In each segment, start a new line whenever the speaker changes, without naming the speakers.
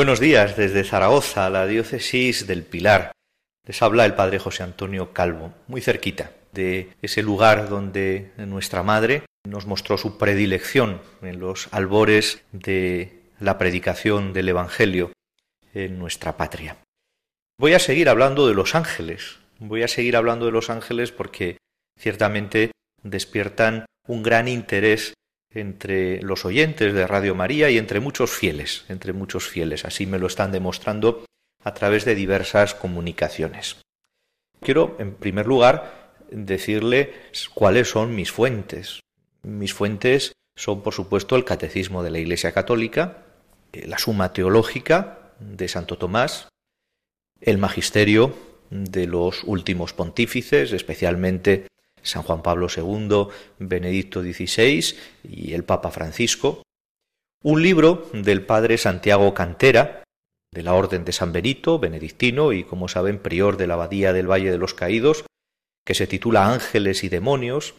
Buenos días desde Zaragoza, la diócesis del Pilar. Les habla el padre José Antonio Calvo, muy cerquita de ese lugar donde nuestra madre nos mostró su predilección en los albores de la predicación del Evangelio en nuestra patria. Voy a seguir hablando de los ángeles, voy a seguir hablando de los ángeles porque ciertamente despiertan un gran interés entre los oyentes de Radio María y entre muchos fieles, entre muchos fieles. Así me lo están demostrando a través de diversas comunicaciones. Quiero, en primer lugar, decirle cuáles son mis fuentes. Mis fuentes son, por supuesto, el Catecismo de la Iglesia Católica, eh, la Suma Teológica de Santo Tomás, el Magisterio de los últimos pontífices, especialmente San Juan Pablo II, Benedicto XVI y el Papa Francisco, un libro del padre Santiago Cantera, de la Orden de San Benito, benedictino y, como saben, prior de la Abadía del Valle de los Caídos, que se titula Ángeles y Demonios,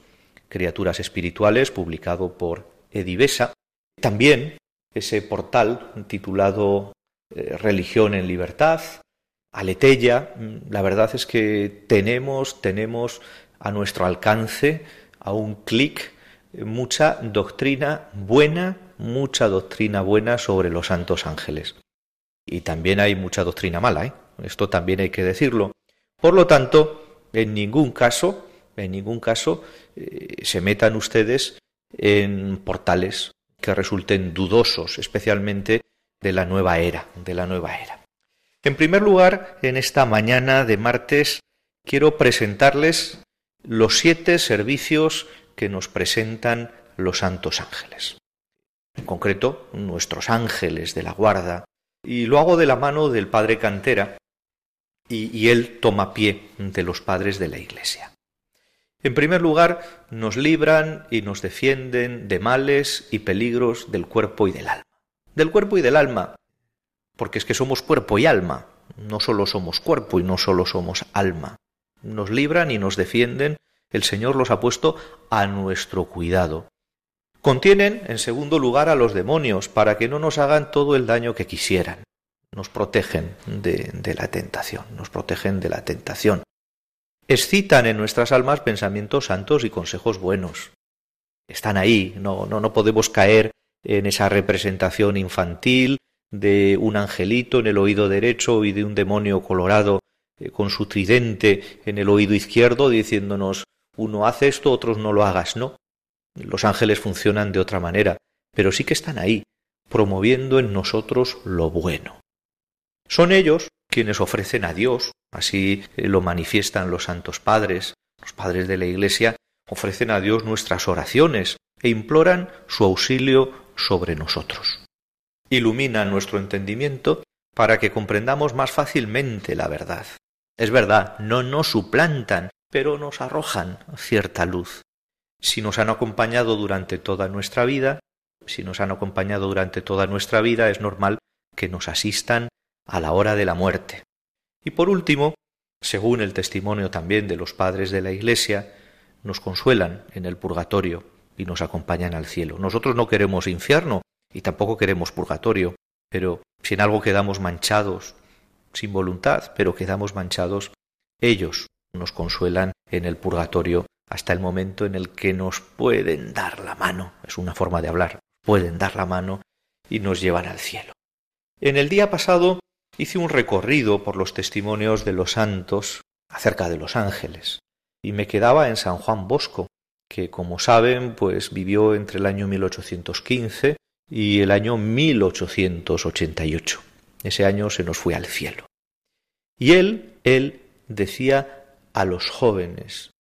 Criaturas Espirituales, publicado por Edivesa. También ese portal titulado eh, Religión en Libertad, Aletella. La verdad es que tenemos, tenemos a nuestro alcance, a un clic, mucha doctrina buena, mucha doctrina buena sobre los santos ángeles. Y también hay mucha doctrina mala, ¿eh? esto también hay que decirlo. Por lo tanto, en ningún caso, en ningún caso, eh, se metan ustedes en portales que resulten dudosos, especialmente de la nueva era, de la nueva era. En primer lugar, en esta mañana de martes, quiero presentarles los siete servicios que nos presentan los santos ángeles. En concreto, nuestros ángeles de la guarda. Y lo hago de la mano del padre Cantera, y, él toma pie de los padres de la Iglesia. En primer lugar, nos libran y nos defienden de males y peligros del cuerpo y del alma. Del cuerpo y del alma, porque es que somos cuerpo y alma, no solo somos cuerpo y no solo somos alma nos libran y nos defienden, el Señor los ha puesto a nuestro cuidado. Contienen, en segundo lugar, a los demonios, para que no nos hagan todo el daño que quisieran. Nos protegen de, la tentación, nos protegen de la tentación. Excitan en nuestras almas pensamientos santos y consejos buenos. Están ahí, no, no, no podemos caer en esa representación infantil de un angelito en el oído derecho y de un demonio colorado con su tridente en el oído izquierdo diciéndonos uno hace esto, otros no lo hagas, no. Los ángeles funcionan de otra manera, pero sí que están ahí, promoviendo en nosotros lo bueno. Son ellos quienes ofrecen a Dios, así eh, lo manifiestan los santos padres, los padres de la Iglesia, ofrecen a Dios nuestras oraciones e imploran su auxilio sobre nosotros. Iluminan nuestro entendimiento para que comprendamos más fácilmente la verdad. Es verdad, no nos suplantan, pero nos arrojan cierta luz. Si nos han acompañado durante toda nuestra vida, si nos han acompañado durante toda nuestra vida, es normal que nos asistan a la hora de la muerte. Y por último, según el testimonio también de los padres de la Iglesia, nos consuelan en el purgatorio y nos acompañan al cielo. Nosotros no queremos infierno y tampoco queremos purgatorio, pero si en algo quedamos manchados sin voluntad, pero quedamos manchados, ellos nos consuelan en el purgatorio hasta el momento en el que nos pueden dar la mano, es una forma de hablar, pueden dar la mano y nos llevan al cielo. En el día pasado hice un recorrido por los testimonios de los santos acerca de los ángeles. y me quedaba en San Juan Bosco, que como saben, pues vivió entre el año 1815 y el año 1888. Ese año se nos fue al cielo. Y él, él decía a los jóvenes,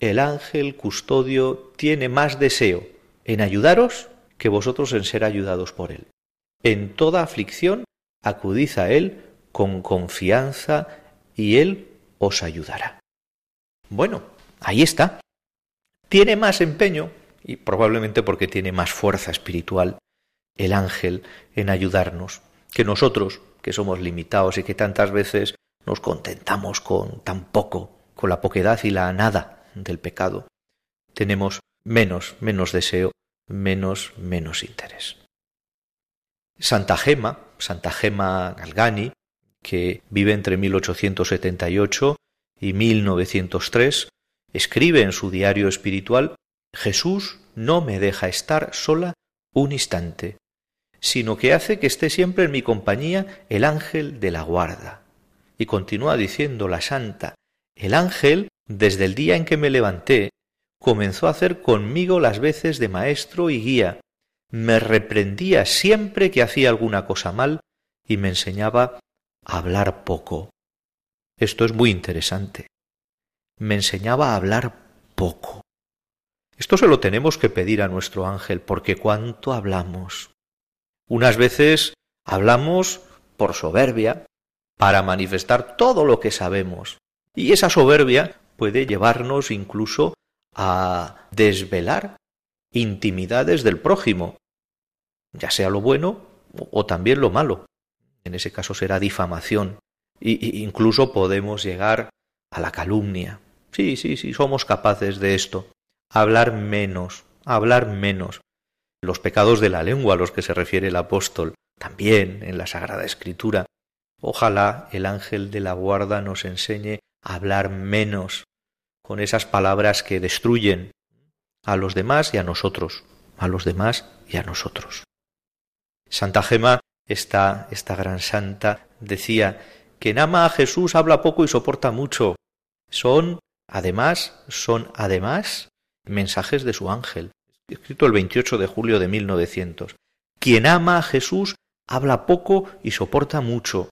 el ángel custodio tiene más deseo en ayudaros que vosotros en ser ayudados por él. En toda aflicción acudid a él con confianza y él os ayudará. Bueno, ahí está. Tiene más empeño, y probablemente porque tiene más fuerza espiritual, el ángel en ayudarnos, que nosotros, que somos limitados y que tantas veces nos contentamos con tan poco, con la poquedad y la nada del pecado, tenemos menos, menos deseo, menos, menos interés. Santa Gema, Santa Gema Galgani, que vive entre 1878 y 1903, escribe en su diario espiritual Jesús no me deja estar sola un instante, sino que hace que esté siempre en mi compañía el ángel de la guarda. Y continúa diciendo la santa, el ángel, desde el día en que me levanté, comenzó a hacer conmigo las veces de maestro y guía, me reprendía siempre que hacía alguna cosa mal y me enseñaba a hablar poco. Esto es muy interesante. Me enseñaba a hablar poco. Esto se lo tenemos que pedir a nuestro ángel, porque cuánto hablamos. Unas veces hablamos por soberbia, para manifestar todo lo que sabemos. Y esa soberbia puede llevarnos incluso a desvelar intimidades del prójimo, ya sea lo bueno o también lo malo. En ese caso será difamación. Y, incluso podemos llegar a la calumnia. Sí, sí, sí, somos capaces de esto. Hablar menos, hablar menos. Los pecados de la lengua a los que se refiere el apóstol, también en la Sagrada Escritura. Ojalá el ángel de la guarda nos enseñe a hablar menos, con esas palabras que destruyen a los demás y a nosotros, a los demás y a nosotros. Santa Gema, esta, esta gran santa, decía, quien ama a Jesús habla poco y soporta mucho. Son, además, son además mensajes de su ángel, escrito el 28 de julio de 1900. Quien ama a Jesús habla poco y soporta mucho.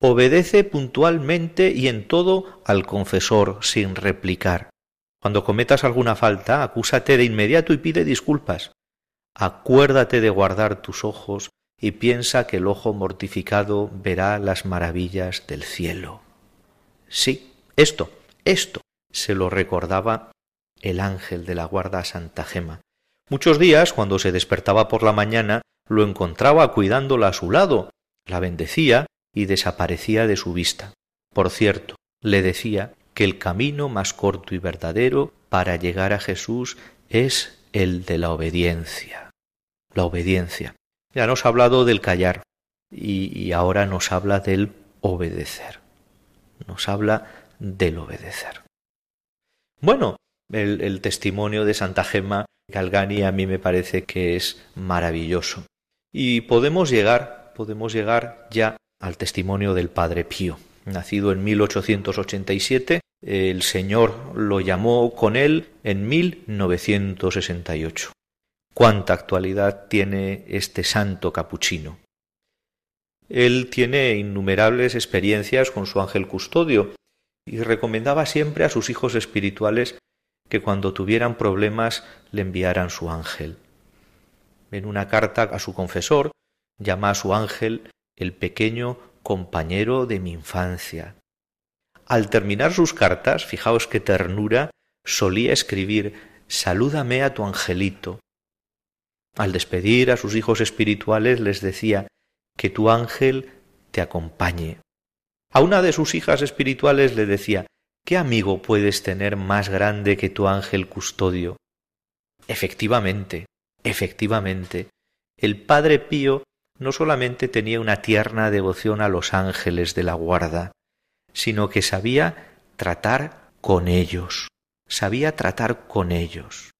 Obedece puntualmente y en todo al confesor sin replicar. Cuando cometas alguna falta, acúsate de inmediato y pide disculpas. Acuérdate de guardar tus ojos y piensa que el ojo mortificado verá las maravillas del cielo. Sí, esto, esto se lo recordaba el ángel de la guarda Santa Gema. Muchos días, cuando se despertaba por la mañana, lo encontraba cuidándola a su lado, la bendecía y desaparecía de su vista. Por cierto, le decía que el camino más corto y verdadero para llegar a Jesús es el de la obediencia. La obediencia. Ya nos ha hablado del callar y, ahora nos habla del obedecer. Nos habla del obedecer. Bueno, el, testimonio de Santa Gema Galgani a mí me parece que es maravilloso. Y podemos llegar, podemos llegar ya al testimonio del Padre Pío. Nacido en 1887, el Señor lo llamó con él en 1968. Cuánta actualidad tiene este santo capuchino. Él tiene innumerables experiencias con su ángel custodio y recomendaba siempre a sus hijos espirituales que cuando tuvieran problemas le enviaran su ángel. En una carta a su confesor llama a su ángel el pequeño compañero de mi infancia. Al terminar sus cartas, fijaos qué ternura, solía escribir Salúdame a tu angelito. Al despedir a sus hijos espirituales les decía que tu ángel te acompañe. A una de sus hijas espirituales le decía ¿Qué amigo puedes tener más grande que tu ángel custodio? Efectivamente, efectivamente, el Padre Pío no solamente tenía una tierna devoción a los ángeles de la guarda, sino que sabía tratar con ellos, sabía tratar con ellos.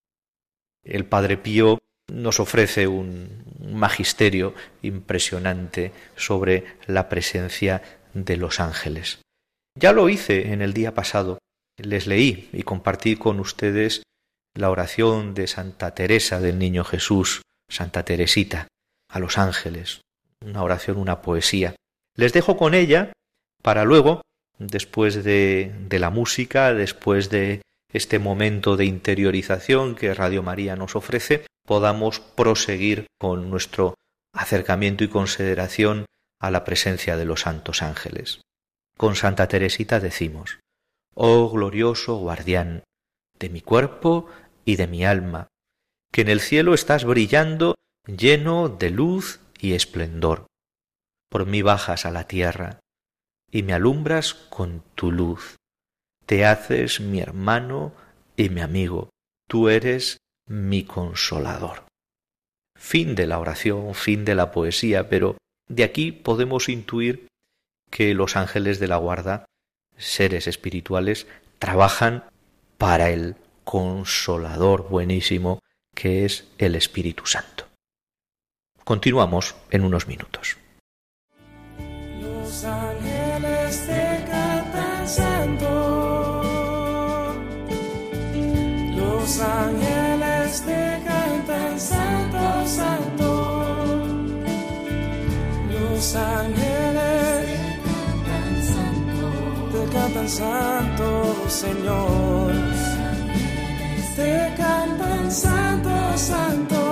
El Padre Pío nos ofrece un magisterio impresionante sobre la presencia de los ángeles. Ya lo hice en el día pasado, les leí y compartí con ustedes la oración de Santa Teresa del Niño Jesús, Santa Teresita, a los ángeles, una oración, una poesía. Les dejo con ella para luego, después de, de la música, después de este momento de interiorización que Radio María nos ofrece, podamos proseguir con nuestro acercamiento y consideración a la presencia de los santos ángeles. Con Santa Teresita decimos, Oh glorioso guardián de mi cuerpo y de mi alma, que en el cielo estás brillando lleno de luz y esplendor. Por mí bajas a la tierra y me alumbras con tu luz. Te haces mi hermano y mi amigo. Tú eres mi consolador. Fin de la oración, fin de la poesía, pero de aquí podemos intuir que los ángeles de la guarda, seres espirituales, trabajan para el consolador buenísimo que es el Espíritu Santo. Continuamos en unos minutos.
Los ángeles te cantan santo. Los ángeles cantan santo, Señor. Te cantan santo, santo.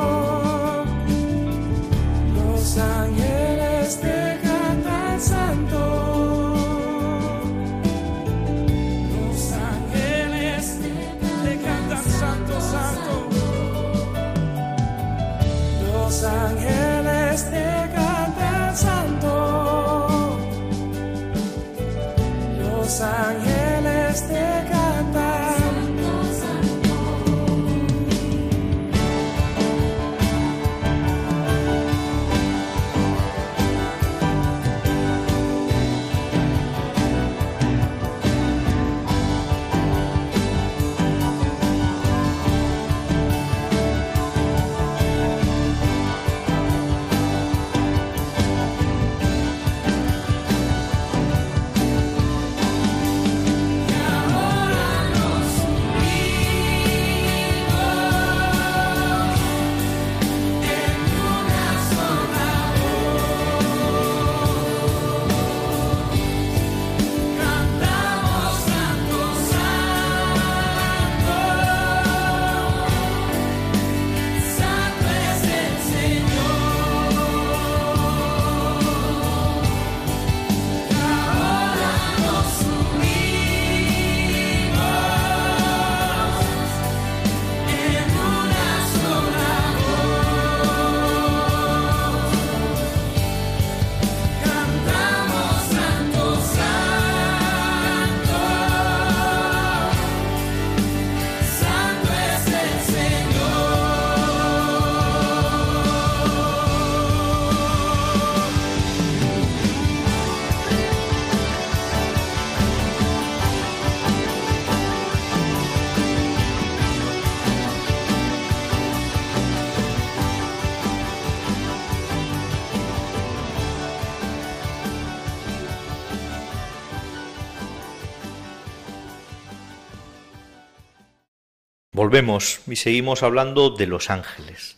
Volvemos y seguimos hablando de los ángeles.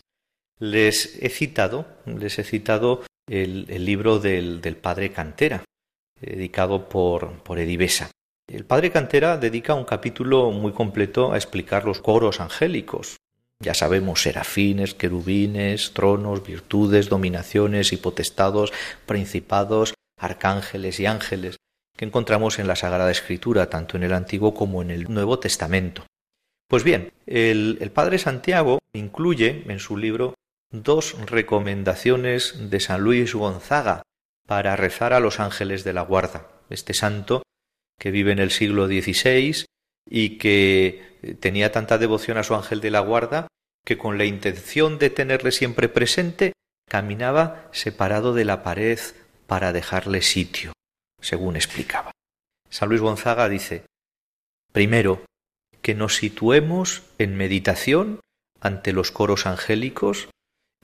Les he citado, les he citado el, libro del, del, padre Cantera, dedicado por, por Edivesa. El padre Cantera dedica un capítulo muy completo a explicar los coros angélicos. Ya sabemos, serafines, querubines, tronos, virtudes, dominaciones y potestados, principados, arcángeles y ángeles, que encontramos en la Sagrada Escritura, tanto en el Antiguo como en el Nuevo Testamento. Pues bien, el, el, padre Santiago incluye en su libro dos recomendaciones de San Luis Gonzaga para rezar a los ángeles de la guarda, este santo que vive en el siglo XVI y que tenía tanta devoción a su ángel de la guarda que con la intención de tenerle siempre presente caminaba separado de la pared para dejarle sitio, según explicaba. San Luis Gonzaga dice, primero, que nos situemos en meditación ante los coros angélicos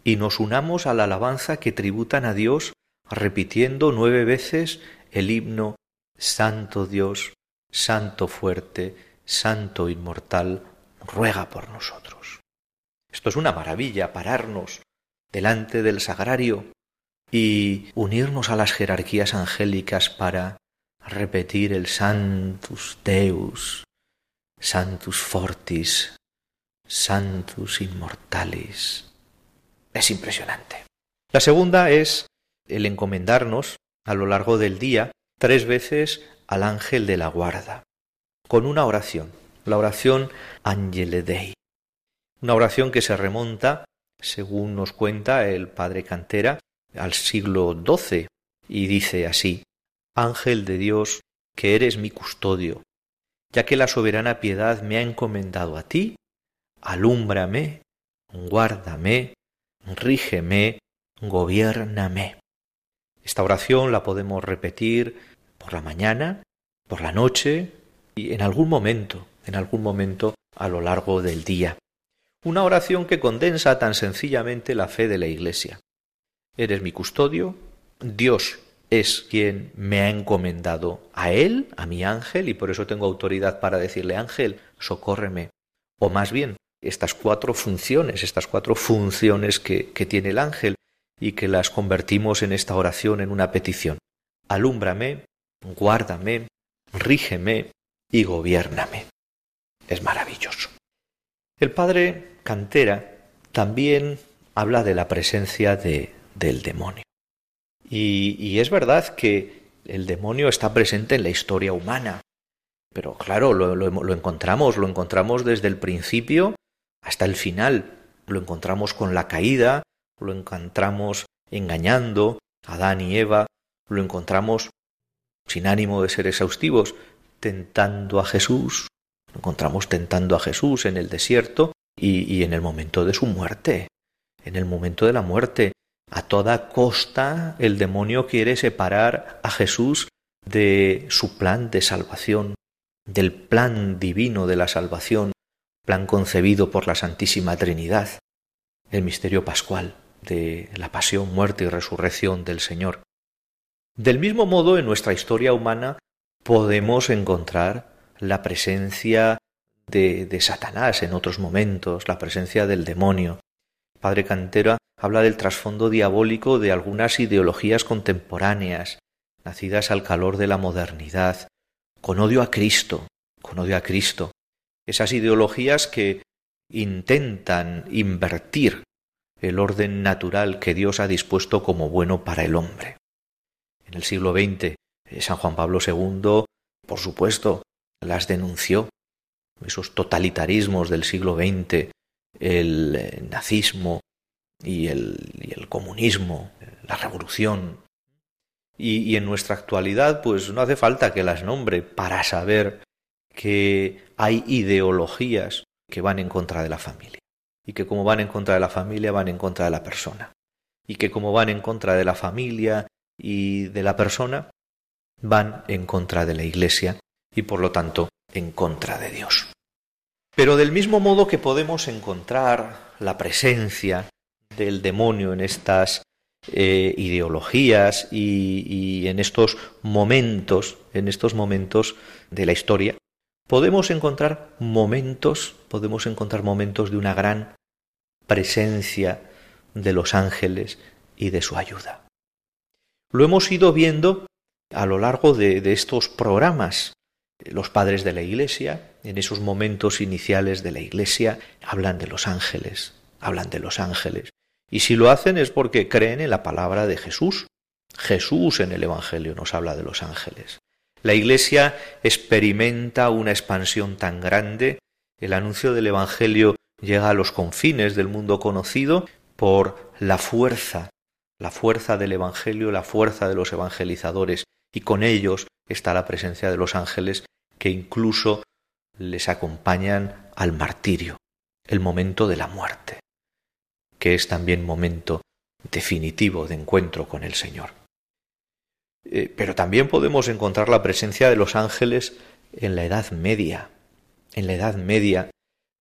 y nos unamos a la alabanza que tributan a Dios repitiendo nueve veces el himno Santo Dios, Santo fuerte, Santo Inmortal, ruega por nosotros. Esto es una maravilla, pararnos delante del sagrario y unirnos a las jerarquías angélicas para repetir el Santus Deus, Santus Fortis, Santus Immortalis. Es impresionante. La segunda es el encomendarnos a lo largo del día tres veces al ángel de la guarda, con una oración, la oración Angele Dei, una oración que se remonta, según nos cuenta el padre Cantera, al siglo XII y dice así, Ángel de Dios, que eres mi custodio, ya que la soberana piedad me ha encomendado a ti, alúmbrame, guárdame, rígeme, gobiername. Esta oración la podemos repetir por la mañana, por la noche y en algún momento, en algún momento a lo largo del día. Una oración que condensa tan sencillamente la fe de la Iglesia. Eres mi custodio, Dios es quien me ha encomendado a Él, a mi ángel, y por eso tengo autoridad para decirle ángel, socórreme. O más bien, estas cuatro funciones, estas cuatro funciones que, que tiene el ángel y que las convertimos en esta oración en una petición. Alúmbrame, guárdame, rígeme y gobiername. Es maravilloso. El padre Cantera también habla de la presencia de, del demonio. Y, es verdad que el demonio está presente en la historia humana. Pero claro, lo, encontramos, lo encontramos desde el principio hasta el final. Lo encontramos con la caída, lo encontramos engañando a Adán y Eva, lo encontramos sin ánimo de ser exhaustivos, tentando a Jesús, lo encontramos tentando a Jesús en el desierto y en el momento de su muerte, en el momento de la muerte. A toda costa el demonio quiere separar a Jesús de su plan de salvación, del plan divino de la salvación, plan concebido por la Santísima Trinidad, el misterio pascual de la pasión, muerte y resurrección del Señor. Del mismo modo, en nuestra historia humana podemos encontrar la presencia de, de, Satanás en otros momentos, la presencia del demonio. Padre Cantera habla del trasfondo diabólico de algunas ideologías contemporáneas, nacidas al calor de la modernidad, con odio a Cristo, con odio a Cristo. Esas ideologías que intentan invertir el orden natural que Dios ha dispuesto como bueno para el hombre. En el siglo XX, eh, San Juan Pablo II, por supuesto, las denunció. Esos totalitarismos del siglo XX, el eh, nazismo y el, comunismo, la revolución. Y en nuestra actualidad, pues no hace falta que las nombre para saber que hay ideologías que van en contra de la familia y que como van en contra de la familia van en contra de la persona y que como van en contra de la familia y de la persona van en contra de la Iglesia y por lo tanto en contra de Dios. Pero del mismo modo que podemos encontrar la presencia del demonio en estas eh, ideologías y, en estos momentos, en estos momentos de la historia, podemos encontrar momentos, podemos encontrar momentos de una gran presencia de los ángeles y de su ayuda. Lo hemos ido viendo a lo largo de estos programas. Los padres de la Iglesia, en esos momentos iniciales de la Iglesia, hablan de los ángeles, hablan de los ángeles. Y si lo hacen es porque creen en la palabra de Jesús. Jesús en el Evangelio nos habla de los ángeles. La Iglesia experimenta una expansión tan grande, el anuncio del Evangelio llega a los confines del mundo conocido por la fuerza, la fuerza del Evangelio, la fuerza de los evangelizadores, y con ellos está la presencia de los ángeles que incluso les acompañan al martirio, el momento de la muerte, que es también momento definitivo de encuentro con el Señor. Eh, pero también podemos encontrar la presencia de los ángeles en la Edad Media. En la Edad Media,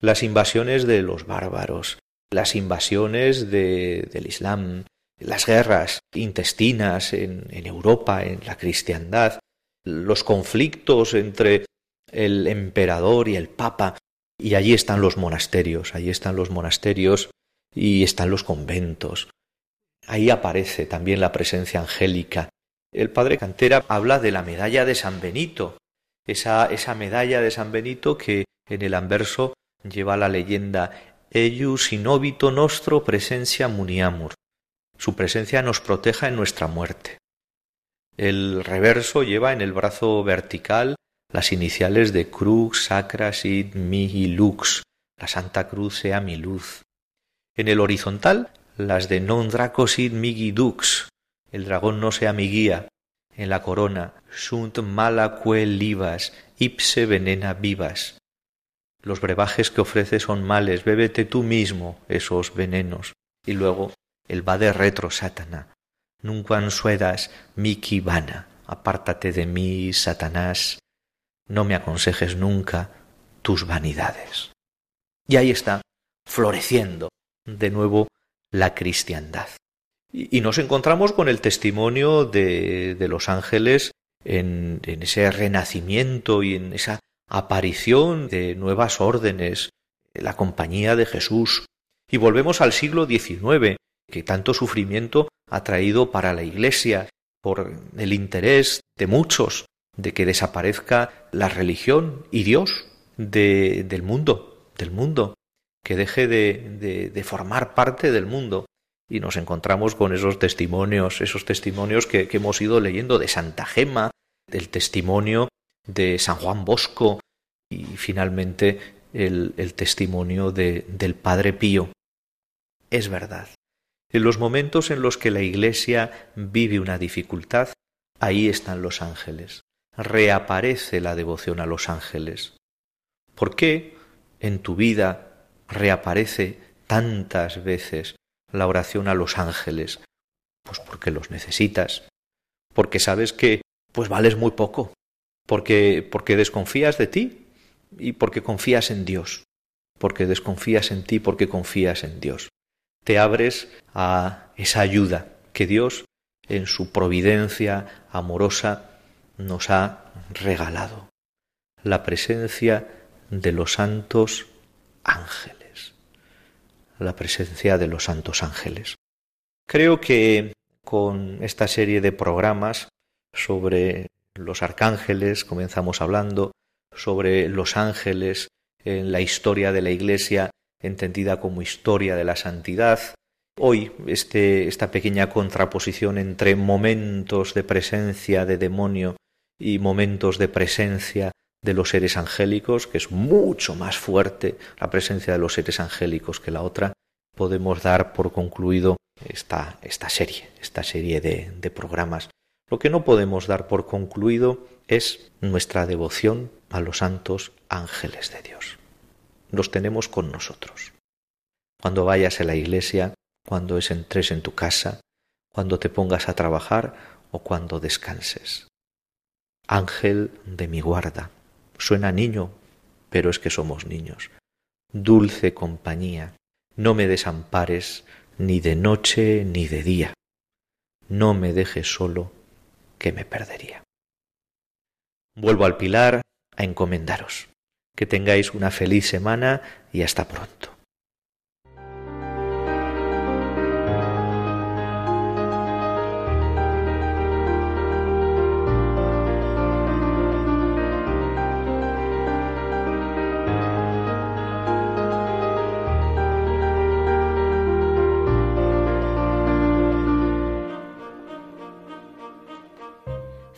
las invasiones de los bárbaros, las invasiones de, del Islam, las guerras intestinas en, en Europa, en la cristiandad, los conflictos entre el emperador y el papa, y allí están los monasterios, allí están los monasterios y están los conventos. Ahí aparece también la presencia angélica. El padre Cantera habla de la medalla de San Benito, esa, esa medalla de San Benito que en el anverso lleva la leyenda Eius in obito nostro presencia muniamur. Su presencia nos proteja en nuestra muerte. El reverso lleva en el brazo vertical las iniciales de Crux, Sacra, Sit, Mihi, Lux. La Santa Cruz sea mi luz. En el horizontal, las de Non Draco Sit Migi Dux. El dragón no sea mi guía. En la corona, Sunt mala quel livas, ipse venena vivas. Los brebajes que ofrece son males, bébete tú mismo esos venenos. Y luego, el va de retro, Satana. Nunquam suedas miki vana. Apártate de mí, Satanás no me aconsejes nunca tus vanidades. Y ahí está, floreciendo de nuevo la cristiandad. Y, nos encontramos con el testimonio de, de los ángeles en, en ese renacimiento y en esa aparición de nuevas órdenes, la compañía de Jesús. Y volvemos al siglo XIX, que tanto sufrimiento ha traído para la Iglesia por el interés de muchos de que desaparezca la religión y Dios de, del mundo, del mundo, que deje de, de, formar parte del mundo. Y nos encontramos con esos testimonios, esos testimonios que, que hemos ido leyendo de Santa Gema, del testimonio de San Juan Bosco y finalmente el, el testimonio de, del Padre Pío. Es verdad. En los momentos en los que la Iglesia vive una dificultad, ahí están los ángeles reaparece la devoción a los ángeles? ¿Por qué en tu vida reaparece tantas veces la oración a los ángeles? Pues porque los necesitas, porque sabes que pues vales muy poco, porque porque desconfías de ti y porque confías en Dios, porque desconfías en ti porque confías en Dios. Te abres a esa ayuda que Dios en su providencia amorosa nos ha regalado la presencia de los santos ángeles, la presencia de los santos ángeles. Creo que con esta serie de programas sobre los arcángeles, comenzamos hablando sobre los ángeles en la historia de la Iglesia, entendida como historia de la santidad, Hoy este, esta pequeña contraposición entre momentos de presencia de demonio y momentos de presencia de los seres angélicos, que es mucho más fuerte la presencia de los seres angélicos que la otra, podemos dar por concluido esta, esta serie, esta serie de, de programas. Lo que no podemos dar por concluido es nuestra devoción a los santos ángeles de Dios. Los tenemos con nosotros. Cuando vayas a la iglesia, cuando entres en tu casa, cuando te pongas a trabajar o cuando descanses. Ángel de mi guarda. Suena niño, pero es que somos niños. Dulce compañía, no me desampares ni de noche ni de día. No me dejes solo, que me perdería. Vuelvo al pilar a encomendaros. Que tengáis una feliz semana y hasta pronto.